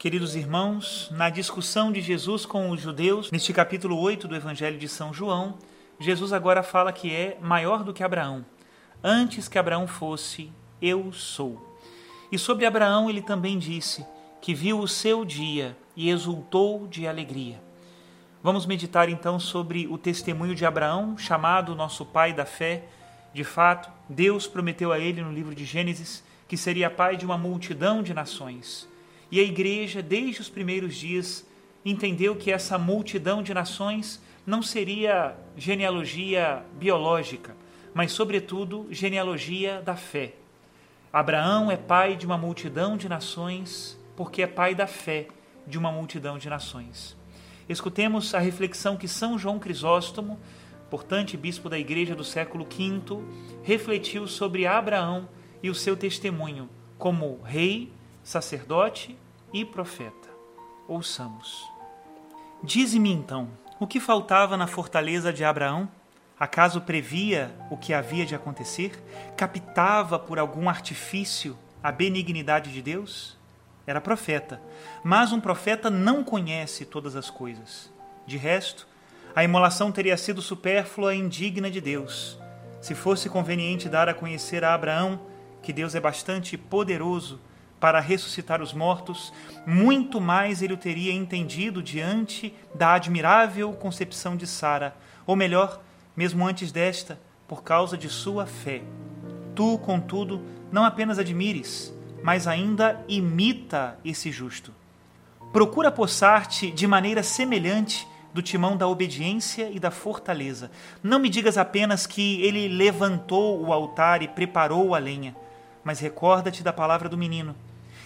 Queridos irmãos, na discussão de Jesus com os judeus, neste capítulo 8 do Evangelho de São João, Jesus agora fala que é maior do que Abraão. Antes que Abraão fosse, eu sou. E sobre Abraão ele também disse que viu o seu dia e exultou de alegria. Vamos meditar então sobre o testemunho de Abraão, chamado nosso pai da fé. De fato, Deus prometeu a ele no livro de Gênesis que seria pai de uma multidão de nações. E a igreja, desde os primeiros dias, entendeu que essa multidão de nações não seria genealogia biológica, mas, sobretudo, genealogia da fé. Abraão é pai de uma multidão de nações porque é pai da fé de uma multidão de nações. Escutemos a reflexão que São João Crisóstomo, importante bispo da igreja do século V, refletiu sobre Abraão e o seu testemunho como rei, sacerdote e profeta. Ouçamos. Dize-me então, o que faltava na fortaleza de Abraão? Acaso previa o que havia de acontecer? Captava por algum artifício a benignidade de Deus? Era profeta, mas um profeta não conhece todas as coisas. De resto, a imolação teria sido supérflua e indigna de Deus. Se fosse conveniente dar a conhecer a Abraão que Deus é bastante poderoso para ressuscitar os mortos, muito mais ele o teria entendido diante da admirável concepção de Sara, ou melhor, mesmo antes desta, por causa de sua fé. Tu, contudo, não apenas admires, mas ainda imita esse justo. Procura possar-te de maneira semelhante do timão da obediência e da fortaleza. Não me digas apenas que ele levantou o altar e preparou a lenha, mas recorda-te da palavra do menino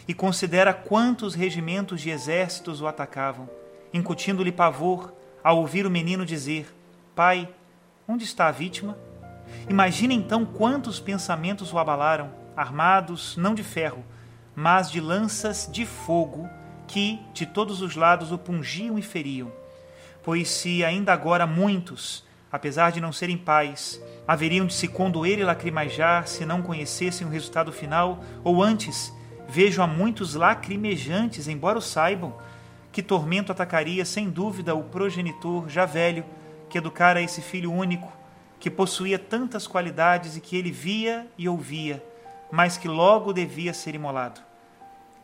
e considera quantos regimentos de exércitos o atacavam, incutindo-lhe pavor ao ouvir o menino dizer: Pai, onde está a vítima? Imagina então quantos pensamentos o abalaram, armados não de ferro, mas de lanças de fogo que de todos os lados o pungiam e feriam. Pois se ainda agora muitos, apesar de não serem pais, haveriam de se condoer e lacrimejar se não conhecessem o resultado final, ou antes, Vejo a muitos lacrimejantes, embora o saibam, que tormento atacaria sem dúvida o progenitor já velho que educara esse filho único, que possuía tantas qualidades e que ele via e ouvia, mas que logo devia ser imolado.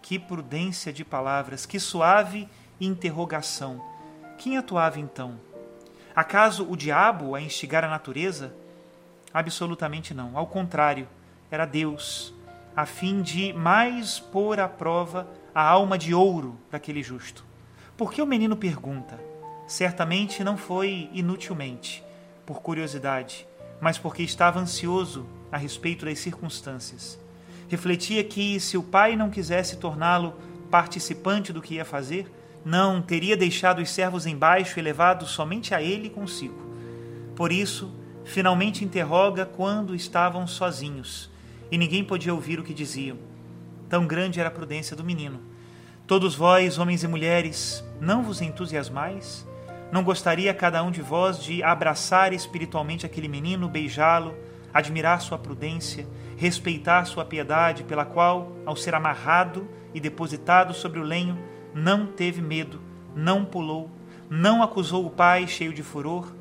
Que prudência de palavras, que suave interrogação. Quem atuava então? Acaso o diabo a instigar a natureza? Absolutamente não. Ao contrário, era Deus a fim de mais pôr à prova a alma de ouro daquele justo. Por que o menino pergunta? Certamente não foi inutilmente, por curiosidade, mas porque estava ansioso a respeito das circunstâncias. Refletia que, se o pai não quisesse torná-lo participante do que ia fazer, não teria deixado os servos embaixo e levado somente a ele consigo. Por isso, finalmente interroga quando estavam sozinhos e ninguém podia ouvir o que diziam. Tão grande era a prudência do menino. Todos vós, homens e mulheres, não vos entusiasmais? Não gostaria cada um de vós de abraçar espiritualmente aquele menino, beijá-lo, admirar sua prudência, respeitar sua piedade, pela qual, ao ser amarrado e depositado sobre o lenho, não teve medo, não pulou, não acusou o pai cheio de furor,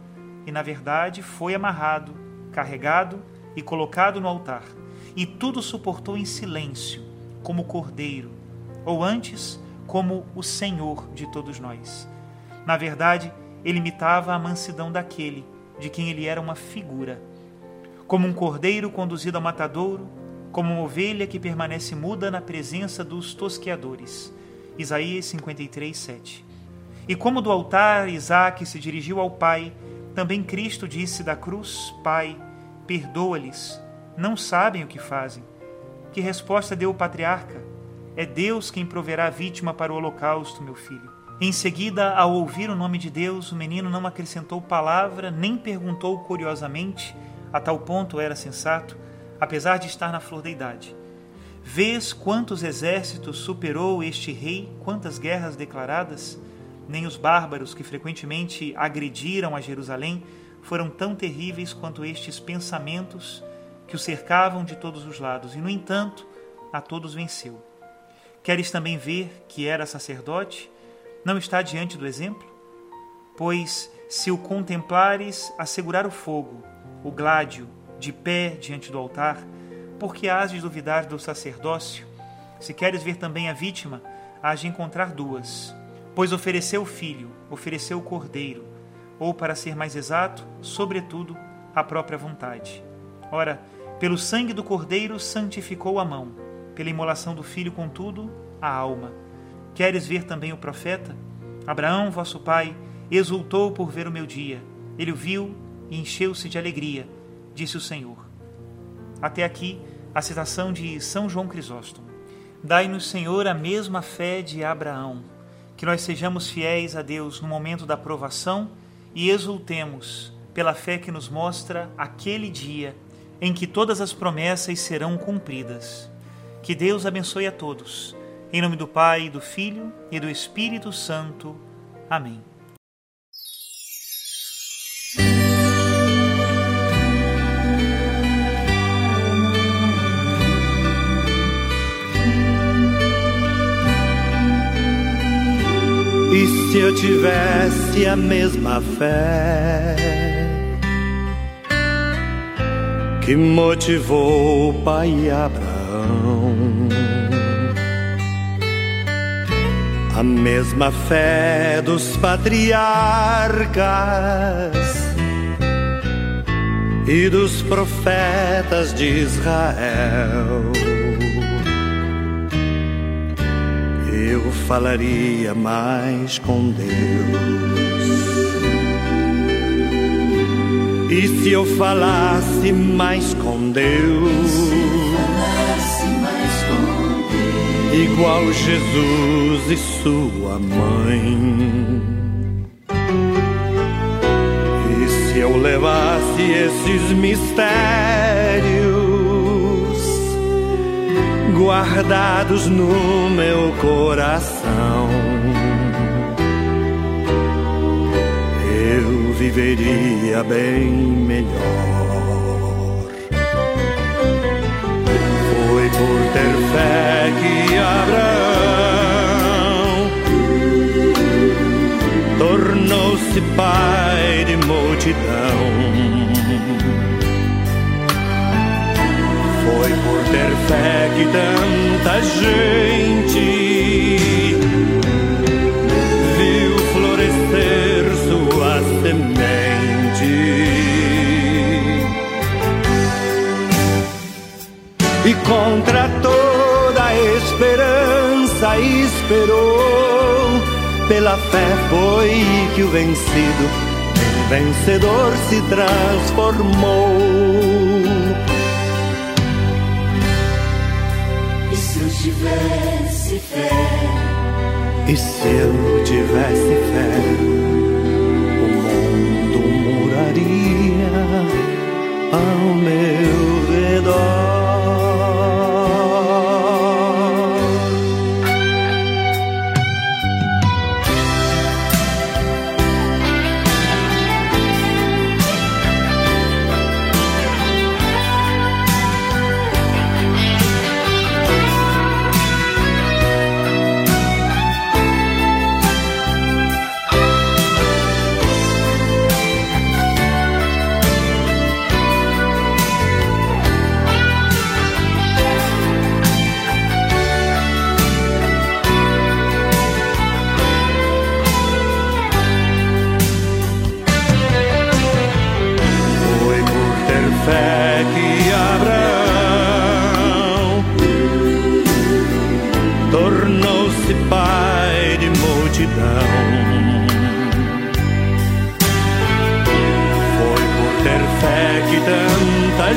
e na verdade foi amarrado, carregado e colocado no altar e tudo suportou em silêncio, como cordeiro, ou antes, como o Senhor de todos nós. Na verdade, ele imitava a mansidão daquele de quem ele era uma figura. Como um cordeiro conduzido ao matadouro, como uma ovelha que permanece muda na presença dos tosqueadores. Isaías 53, 7. E como do altar Isaac se dirigiu ao Pai, também Cristo disse da cruz: Pai, perdoa-lhes, não sabem o que fazem. Que resposta deu o patriarca? É Deus quem proverá a vítima para o holocausto, meu filho. Em seguida, ao ouvir o nome de Deus, o menino não acrescentou palavra, nem perguntou curiosamente, a tal ponto era sensato, apesar de estar na flor da idade. Vês quantos exércitos superou este rei, quantas guerras declaradas? Nem os bárbaros que frequentemente agrediram a Jerusalém foram tão terríveis quanto estes pensamentos que o cercavam de todos os lados, e, no entanto, a todos venceu. Queres também ver que era sacerdote? Não está diante do exemplo? Pois, se o contemplares assegurar o fogo, o gládio, de pé diante do altar, por que has de duvidar do sacerdócio? Se queres ver também a vítima, hás de encontrar duas. Pois ofereceu o filho, ofereceu o cordeiro, ou, para ser mais exato, sobretudo, a própria vontade. Ora, pelo sangue do cordeiro santificou a mão, pela imolação do filho, contudo, a alma. Queres ver também o profeta? Abraão, vosso pai, exultou por ver o meu dia. Ele o viu e encheu-se de alegria, disse o Senhor. Até aqui a citação de São João Crisóstomo. Dai-nos, Senhor, a mesma fé de Abraão, que nós sejamos fiéis a Deus no momento da provação e exultemos pela fé que nos mostra aquele dia em que todas as promessas serão cumpridas. Que Deus abençoe a todos. Em nome do Pai, do Filho e do Espírito Santo. Amém. E se eu tivesse a mesma fé que motivou o pai Abraão, a mesma fé dos patriarcas e dos profetas de Israel eu falaria mais com Deus. E se eu falasse mais com Deus, igual Jesus e sua mãe. E se eu levasse esses mistérios guardados no meu coração. Eu viveria bem melhor. Foi por ter fé que Abraão tornou-se pai de multidão Foi por ter fé que tanta gente E contra toda esperança esperou, pela fé foi que o vencido em vencedor se transformou. tivesse fé. E se eu tivesse fé, o mundo moraria ao meu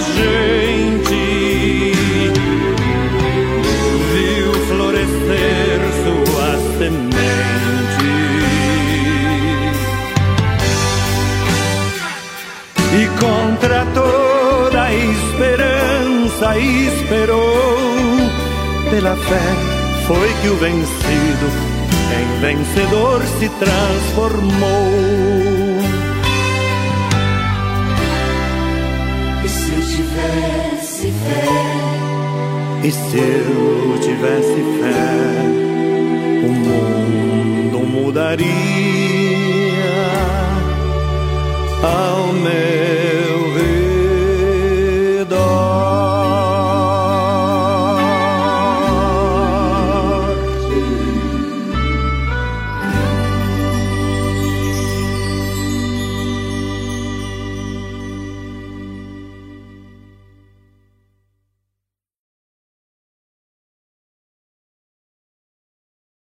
gente viu florescer sua semente. E contra toda esperança esperou. Pela fé foi que o vencido em vencedor se transformou. E se eu tivesse fé? E se eu tivesse fé? O mundo mudaria. Ao meu